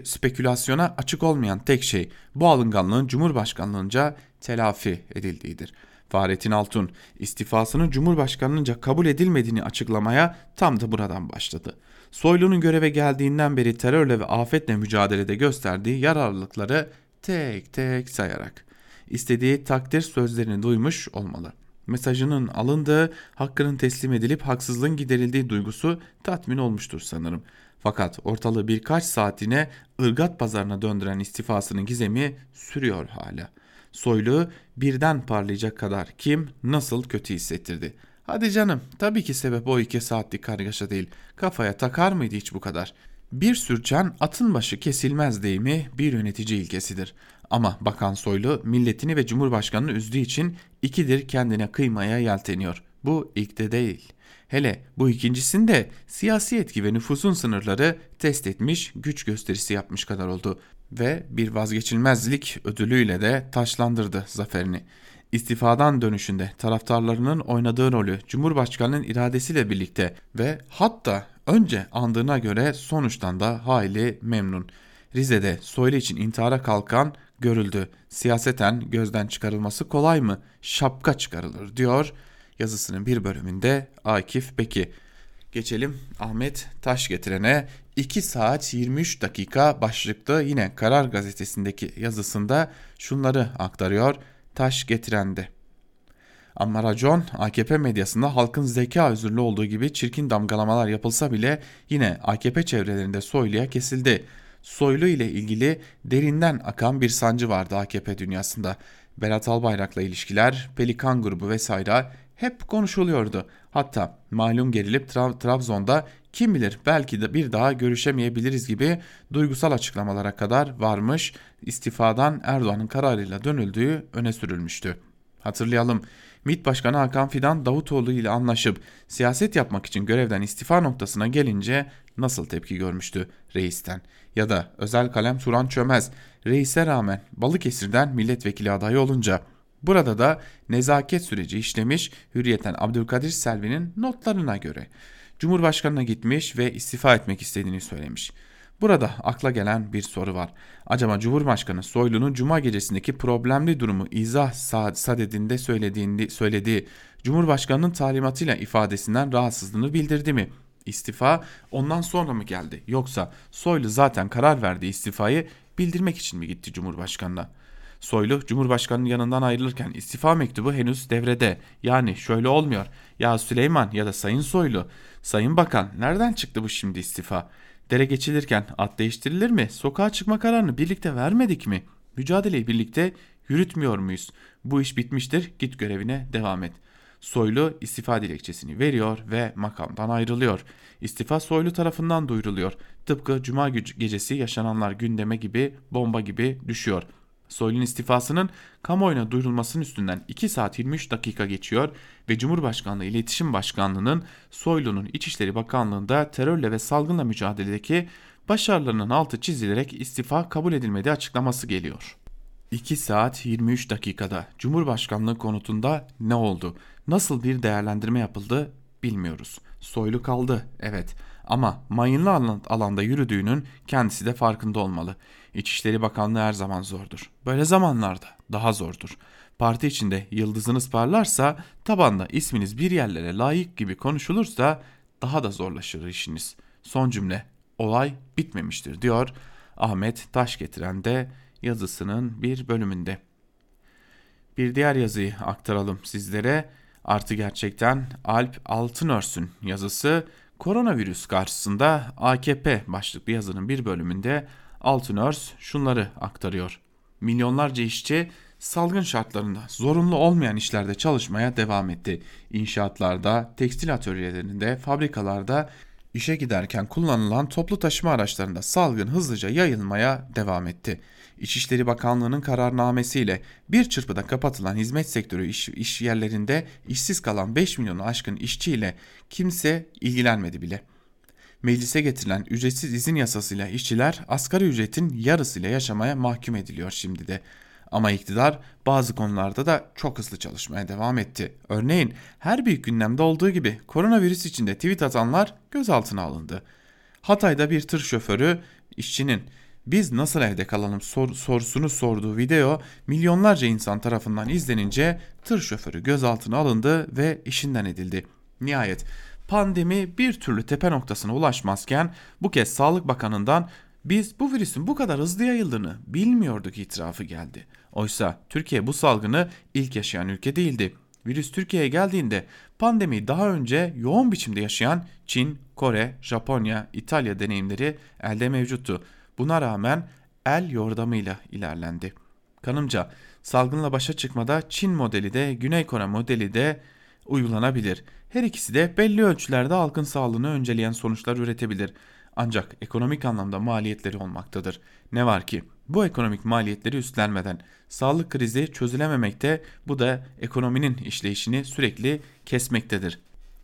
Spekülasyona açık olmayan tek şey bu alınganlığın Cumhurbaşkanlığınca telafi edildiğidir. Fahrettin Altun istifasının Cumhurbaşkanlığınca kabul edilmediğini açıklamaya tam da buradan başladı. Soylu'nun göreve geldiğinden beri terörle ve afetle mücadelede gösterdiği yararlılıkları tek tek sayarak istediği takdir sözlerini duymuş olmalı. Mesajının alındığı, hakkının teslim edilip haksızlığın giderildiği duygusu tatmin olmuştur sanırım. Fakat ortalığı birkaç saatine ırgat pazarına döndüren istifasının gizemi sürüyor hala. Soylu birden parlayacak kadar kim nasıl kötü hissettirdi. Hadi canım tabii ki sebep o iki saatlik kargaşa değil. Kafaya takar mıydı hiç bu kadar? Bir sürçen atın başı kesilmez deyimi bir yönetici ilkesidir. Ama Bakan Soylu milletini ve Cumhurbaşkanını üzdüğü için ikidir kendine kıymaya yelteniyor. Bu ilk de değil. Hele bu ikincisinde siyasi etki ve nüfusun sınırları test etmiş, güç gösterisi yapmış kadar oldu ve bir vazgeçilmezlik ödülüyle de taşlandırdı zaferini. İstifadan dönüşünde taraftarlarının oynadığı rolü Cumhurbaşkanının iradesiyle birlikte ve hatta önce andığına göre sonuçtan da hayli memnun. Rize'de Soylu için intihara kalkan görüldü. Siyaseten gözden çıkarılması kolay mı? Şapka çıkarılır diyor yazısının bir bölümünde Akif Beki. Geçelim Ahmet Taş getirene 2 saat 23 dakika başlıklı yine Karar Gazetesi'ndeki yazısında şunları aktarıyor Taş getirende. Ama racon AKP medyasında halkın zeka özürlü olduğu gibi çirkin damgalamalar yapılsa bile yine AKP çevrelerinde Soylu'ya kesildi. Soylu ile ilgili derinden akan bir sancı vardı AKP dünyasında. Berat Albayrak'la ilişkiler, Pelikan grubu vesaire hep konuşuluyordu. Hatta malum gerilip Tra- Trabzon'da kim bilir belki de bir daha görüşemeyebiliriz gibi duygusal açıklamalara kadar varmış istifadan Erdoğan'ın kararıyla dönüldüğü öne sürülmüştü. Hatırlayalım MİT Başkanı Hakan Fidan Davutoğlu ile anlaşıp siyaset yapmak için görevden istifa noktasına gelince nasıl tepki görmüştü reisten? Ya da özel kalem Turan Çömez reise rağmen Balıkesir'den milletvekili adayı olunca burada da nezaket süreci işlemiş hürriyeten Abdülkadir Selvi'nin notlarına göre. Cumhurbaşkanına gitmiş ve istifa etmek istediğini söylemiş. Burada akla gelen bir soru var. Acaba Cumhurbaşkanı Soylu'nun Cuma gecesindeki problemli durumu izah sadedinde söylediğini, söylediği Cumhurbaşkanı'nın talimatıyla ifadesinden rahatsızlığını bildirdi mi? İstifa ondan sonra mı geldi? Yoksa Soylu zaten karar verdiği istifayı bildirmek için mi gitti Cumhurbaşkanı'na? Soylu Cumhurbaşkanı'nın yanından ayrılırken istifa mektubu henüz devrede. Yani şöyle olmuyor. Ya Süleyman ya da Sayın Soylu, Sayın Bakan nereden çıktı bu şimdi istifa? Dere geçilirken at değiştirilir mi? Sokağa çıkma kararını birlikte vermedik mi? Mücadeleyi birlikte yürütmüyor muyuz? Bu iş bitmiştir. Git görevine devam et. Soylu istifa dilekçesini veriyor ve makamdan ayrılıyor. İstifa Soylu tarafından duyuruluyor. Tıpkı cuma gecesi yaşananlar gündeme gibi bomba gibi düşüyor. Soylu'nun istifasının kamuoyuna duyurulmasının üstünden 2 saat 23 dakika geçiyor ve Cumhurbaşkanlığı İletişim Başkanlığı'nın Soylu'nun İçişleri Bakanlığı'nda terörle ve salgınla mücadeledeki başarılarının altı çizilerek istifa kabul edilmediği açıklaması geliyor. 2 saat 23 dakikada Cumhurbaşkanlığı konutunda ne oldu? Nasıl bir değerlendirme yapıldı bilmiyoruz. Soylu kaldı evet ama mayınlı alanda yürüdüğünün kendisi de farkında olmalı. İçişleri Bakanlığı her zaman zordur. Böyle zamanlarda daha zordur. Parti içinde yıldızınız parlarsa tabanda isminiz bir yerlere layık gibi konuşulursa daha da zorlaşır işiniz. Son cümle olay bitmemiştir diyor Ahmet Taş getiren de yazısının bir bölümünde. Bir diğer yazıyı aktaralım sizlere. Artı gerçekten Alp Altınörs'ün yazısı koronavirüs karşısında AKP başlıklı yazının bir bölümünde Altınörs şunları aktarıyor. Milyonlarca işçi salgın şartlarında zorunlu olmayan işlerde çalışmaya devam etti. İnşaatlarda, tekstil atölyelerinde, fabrikalarda işe giderken kullanılan toplu taşıma araçlarında salgın hızlıca yayılmaya devam etti. İçişleri Bakanlığı'nın kararnamesiyle bir çırpıda kapatılan hizmet sektörü iş, iş yerlerinde işsiz kalan 5 milyonu aşkın işçiyle kimse ilgilenmedi bile.'' Meclise getirilen ücretsiz izin yasasıyla işçiler asgari ücretin yarısıyla yaşamaya mahkum ediliyor şimdi de. Ama iktidar bazı konularda da çok hızlı çalışmaya devam etti. Örneğin her büyük gündemde olduğu gibi koronavirüs içinde tweet atanlar gözaltına alındı. Hatay'da bir tır şoförü işçinin biz nasıl evde kalalım sor, sorusunu sorduğu video milyonlarca insan tarafından izlenince tır şoförü gözaltına alındı ve işinden edildi. Nihayet pandemi bir türlü tepe noktasına ulaşmazken bu kez Sağlık Bakanı'ndan biz bu virüsün bu kadar hızlı yayıldığını bilmiyorduk itirafı geldi. Oysa Türkiye bu salgını ilk yaşayan ülke değildi. Virüs Türkiye'ye geldiğinde pandemiyi daha önce yoğun biçimde yaşayan Çin, Kore, Japonya, İtalya deneyimleri elde mevcuttu. Buna rağmen el yordamıyla ilerlendi. Kanımca salgınla başa çıkmada Çin modeli de Güney Kore modeli de uygulanabilir. Her ikisi de belli ölçülerde halkın sağlığını önceleyen sonuçlar üretebilir. Ancak ekonomik anlamda maliyetleri olmaktadır. Ne var ki bu ekonomik maliyetleri üstlenmeden sağlık krizi çözülememekte bu da ekonominin işleyişini sürekli kesmektedir.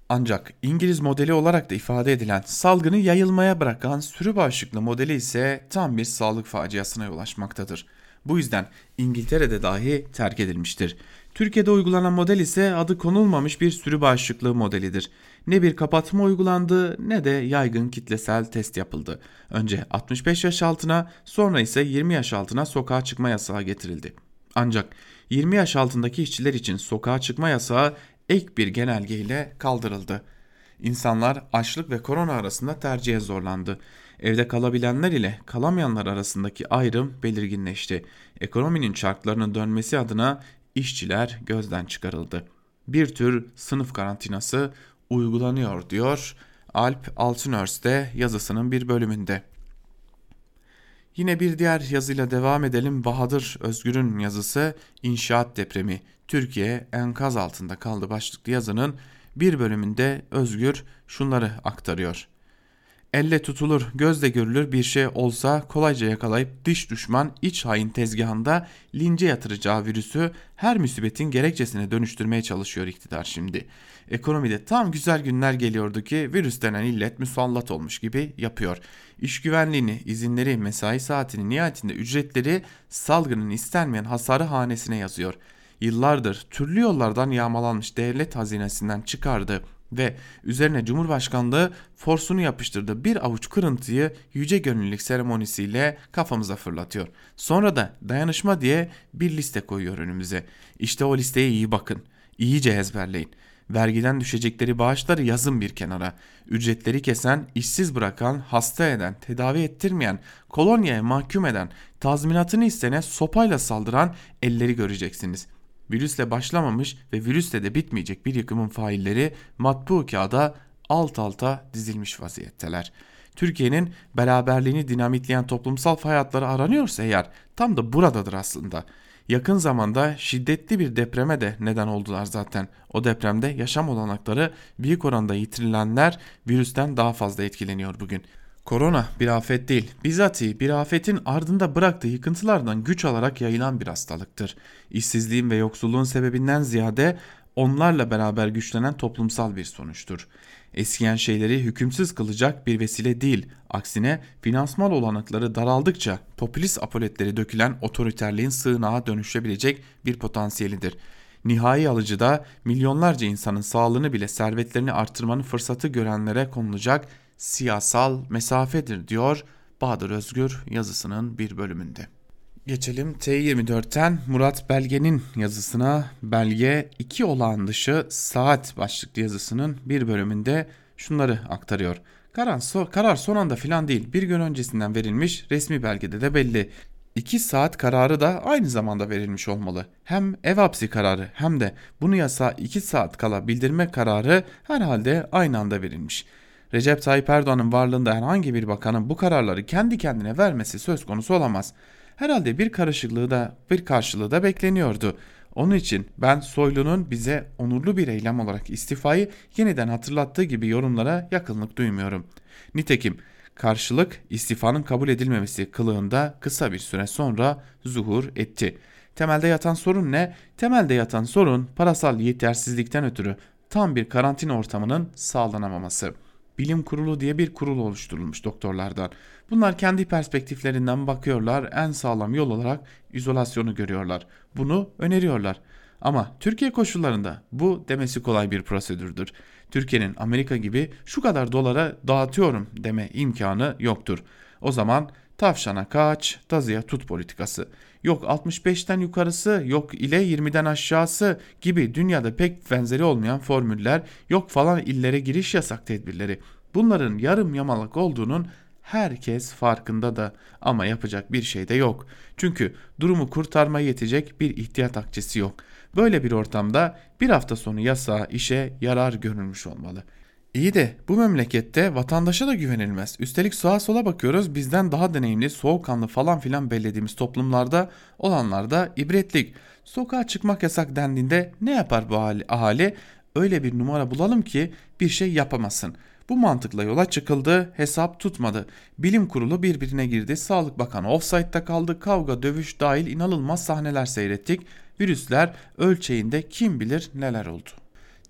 Ancak İngiliz modeli olarak da ifade edilen salgını yayılmaya bırakan sürü bağışıklı modeli ise tam bir sağlık faciasına yol açmaktadır. Bu yüzden İngiltere'de dahi terk edilmiştir. Türkiye'de uygulanan model ise adı konulmamış bir sürü bağışıklığı modelidir. Ne bir kapatma uygulandı ne de yaygın kitlesel test yapıldı. Önce 65 yaş altına sonra ise 20 yaş altına sokağa çıkma yasağı getirildi. Ancak 20 yaş altındaki işçiler için sokağa çıkma yasağı ek bir genelgeyle kaldırıldı. İnsanlar açlık ve korona arasında tercihe zorlandı. Evde kalabilenler ile kalamayanlar arasındaki ayrım belirginleşti. Ekonominin çarklarının dönmesi adına işçiler gözden çıkarıldı. Bir tür sınıf karantinası uygulanıyor diyor Alp Altınörs de yazısının bir bölümünde. Yine bir diğer yazıyla devam edelim. Bahadır Özgür'ün yazısı İnşaat depremi. Türkiye enkaz altında kaldı başlıklı yazının bir bölümünde Özgür şunları aktarıyor. Elle tutulur, gözle görülür bir şey olsa kolayca yakalayıp dış düşman iç hain tezgahında lince yatıracağı virüsü her musibetin gerekçesine dönüştürmeye çalışıyor iktidar şimdi. Ekonomide tam güzel günler geliyordu ki virüs denen illet musallat olmuş gibi yapıyor. İş güvenliğini, izinleri, mesai saatini, nihayetinde ücretleri salgının istenmeyen hasarı hanesine yazıyor. Yıllardır türlü yollardan yağmalanmış devlet hazinesinden çıkardı ve üzerine Cumhurbaşkanlığı forsunu yapıştırdığı bir avuç kırıntıyı yüce gönüllülük seremonisiyle kafamıza fırlatıyor. Sonra da dayanışma diye bir liste koyuyor önümüze. İşte o listeye iyi bakın. İyice ezberleyin. Vergiden düşecekleri bağışları yazın bir kenara. Ücretleri kesen, işsiz bırakan, hasta eden, tedavi ettirmeyen, kolonyaya mahkum eden, tazminatını istene sopayla saldıran elleri göreceksiniz. Virüsle başlamamış ve virüsle de bitmeyecek bir yıkımın failleri matbu kağıda alt alta dizilmiş vaziyetteler. Türkiye'nin beraberliğini dinamitleyen toplumsal hayatları aranıyorsa eğer tam da buradadır aslında. Yakın zamanda şiddetli bir depreme de neden oldular zaten. O depremde yaşam olanakları büyük oranda yitirilenler virüsten daha fazla etkileniyor bugün. Korona bir afet değil, bizatihi bir afetin ardında bıraktığı yıkıntılardan güç alarak yayılan bir hastalıktır. İşsizliğin ve yoksulluğun sebebinden ziyade onlarla beraber güçlenen toplumsal bir sonuçtur. Eskiyen şeyleri hükümsüz kılacak bir vesile değil, aksine finansmal olanakları daraldıkça popülist apoletleri dökülen otoriterliğin sığınağa dönüşebilecek bir potansiyelidir. Nihai alıcıda milyonlarca insanın sağlığını bile servetlerini artırmanın fırsatı görenlere konulacak siyasal mesafedir diyor Bahadır Özgür yazısının bir bölümünde. Geçelim T24'ten Murat Belge'nin yazısına. Belge 2 olağan dışı saat başlıklı yazısının bir bölümünde şunları aktarıyor. Karar, so karar son anda filan değil bir gün öncesinden verilmiş resmi belgede de belli. 2 saat kararı da aynı zamanda verilmiş olmalı. Hem ev hapsi kararı hem de bunu yasa 2 saat kala bildirme kararı herhalde aynı anda verilmiş. Recep Tayyip Erdoğan'ın varlığında herhangi bir bakanın bu kararları kendi kendine vermesi söz konusu olamaz. Herhalde bir karışıklığı da bir karşılığı da bekleniyordu. Onun için ben Soylu'nun bize onurlu bir eylem olarak istifayı yeniden hatırlattığı gibi yorumlara yakınlık duymuyorum. Nitekim karşılık istifanın kabul edilmemesi kılığında kısa bir süre sonra zuhur etti. Temelde yatan sorun ne? Temelde yatan sorun parasal yetersizlikten ötürü tam bir karantina ortamının sağlanamaması.'' Bilim kurulu diye bir kurul oluşturulmuş doktorlardan. Bunlar kendi perspektiflerinden bakıyorlar en sağlam yol olarak izolasyonu görüyorlar. Bunu öneriyorlar. Ama Türkiye koşullarında bu demesi kolay bir prosedürdür. Türkiye'nin Amerika gibi şu kadar dolara dağıtıyorum deme imkanı yoktur. O zaman tavşana kaç, tazıya tut politikası. Yok 65'ten yukarısı, yok ile 20'den aşağısı gibi dünyada pek benzeri olmayan formüller, yok falan illere giriş yasak tedbirleri. Bunların yarım yamalak olduğunun herkes farkında da ama yapacak bir şey de yok. Çünkü durumu kurtarmaya yetecek bir ihtiyat akçesi yok. Böyle bir ortamda bir hafta sonu yasa işe yarar görülmüş olmalı. İyi de bu memlekette vatandaşa da güvenilmez. Üstelik sağa sola bakıyoruz bizden daha deneyimli, soğukkanlı falan filan bellediğimiz toplumlarda olanlarda ibretlik. Sokağa çıkmak yasak dendiğinde ne yapar bu ahali? Öyle bir numara bulalım ki bir şey yapamasın. Bu mantıkla yola çıkıldı, hesap tutmadı. Bilim kurulu birbirine girdi, Sağlık Bakanı offside'da kaldı, kavga dövüş dahil inanılmaz sahneler seyrettik. Virüsler ölçeğinde kim bilir neler oldu.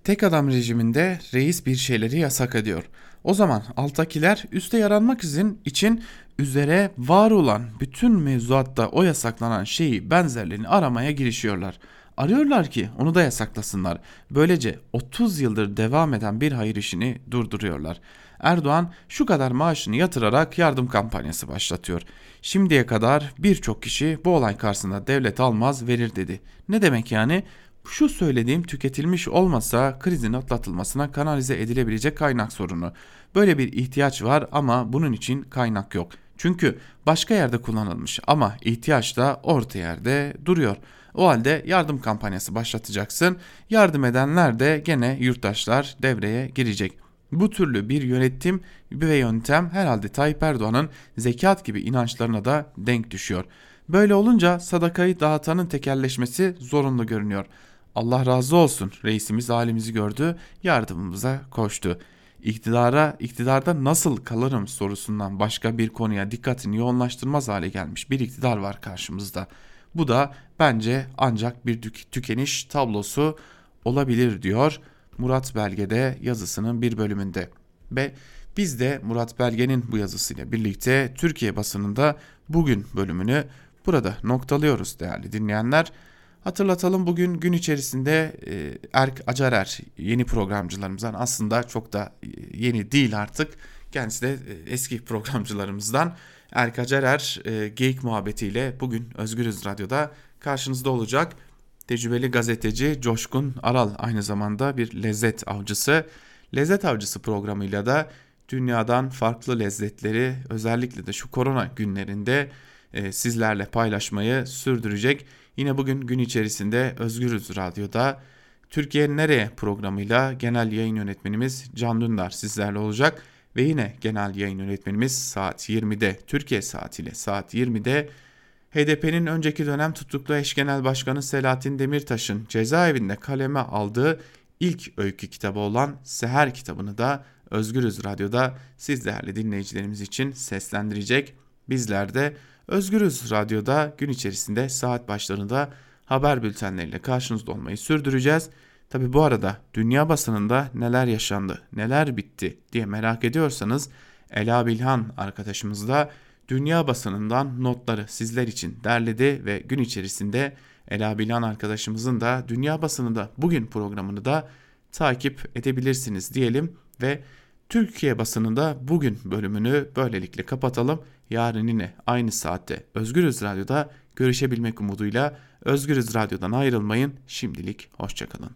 Tek adam rejiminde reis bir şeyleri yasak ediyor. O zaman alttakiler üste yaranmak için, için üzere var olan bütün mevzuatta o yasaklanan şeyi benzerlerini aramaya girişiyorlar. Arıyorlar ki onu da yasaklasınlar. Böylece 30 yıldır devam eden bir hayır işini durduruyorlar. Erdoğan şu kadar maaşını yatırarak yardım kampanyası başlatıyor. Şimdiye kadar birçok kişi bu olay karşısında devlet almaz verir dedi. Ne demek yani? Şu söylediğim tüketilmiş olmasa krizin atlatılmasına kanalize edilebilecek kaynak sorunu. Böyle bir ihtiyaç var ama bunun için kaynak yok. Çünkü başka yerde kullanılmış ama ihtiyaç da orta yerde duruyor. O halde yardım kampanyası başlatacaksın. Yardım edenler de gene yurttaşlar devreye girecek. Bu türlü bir yönetim ve yöntem herhalde Tayyip Erdoğan'ın zekat gibi inançlarına da denk düşüyor. Böyle olunca sadakayı dağıtanın tekelleşmesi zorunlu görünüyor. Allah razı olsun reisimiz halimizi gördü, yardımımıza koştu. İktidara, iktidarda nasıl kalırım sorusundan başka bir konuya dikkatini yoğunlaştırmaz hale gelmiş bir iktidar var karşımızda. Bu da bence ancak bir tükeniş tablosu olabilir diyor Murat Belge'de yazısının bir bölümünde. Ve biz de Murat Belge'nin bu yazısıyla birlikte Türkiye basınında bugün bölümünü burada noktalıyoruz değerli dinleyenler. Hatırlatalım bugün gün içerisinde e, Erk Acarer yeni programcılarımızdan aslında çok da e, yeni değil artık. Kendisi de e, eski programcılarımızdan Erk Acarer Geyik muhabbetiyle bugün Özgürüz Radyo'da karşınızda olacak. Tecrübeli gazeteci Coşkun Aral aynı zamanda bir lezzet avcısı. Lezzet Avcısı programıyla da dünyadan farklı lezzetleri özellikle de şu korona günlerinde sizlerle paylaşmayı sürdürecek. Yine bugün gün içerisinde Özgürüz Radyo'da Türkiye Nereye programıyla genel yayın yönetmenimiz Can Dündar sizlerle olacak. Ve yine genel yayın yönetmenimiz saat 20'de Türkiye saatiyle saat 20'de HDP'nin önceki dönem tutuklu eş genel başkanı Selahattin Demirtaş'ın cezaevinde kaleme aldığı ilk öykü kitabı olan Seher kitabını da Özgürüz Radyo'da siz değerli dinleyicilerimiz için seslendirecek. Bizler de Özgürüz Radyo'da gün içerisinde saat başlarında haber bültenleriyle karşınızda olmayı sürdüreceğiz. Tabi bu arada dünya basınında neler yaşandı, neler bitti diye merak ediyorsanız Ela Bilhan arkadaşımız da dünya basınından notları sizler için derledi ve gün içerisinde Ela Bilhan arkadaşımızın da dünya basınında bugün programını da takip edebilirsiniz diyelim ve Türkiye basınında bugün bölümünü böylelikle kapatalım. Yarın yine aynı saatte Özgürüz Radyo'da görüşebilmek umuduyla Özgürüz Radyo'dan ayrılmayın. Şimdilik hoşçakalın.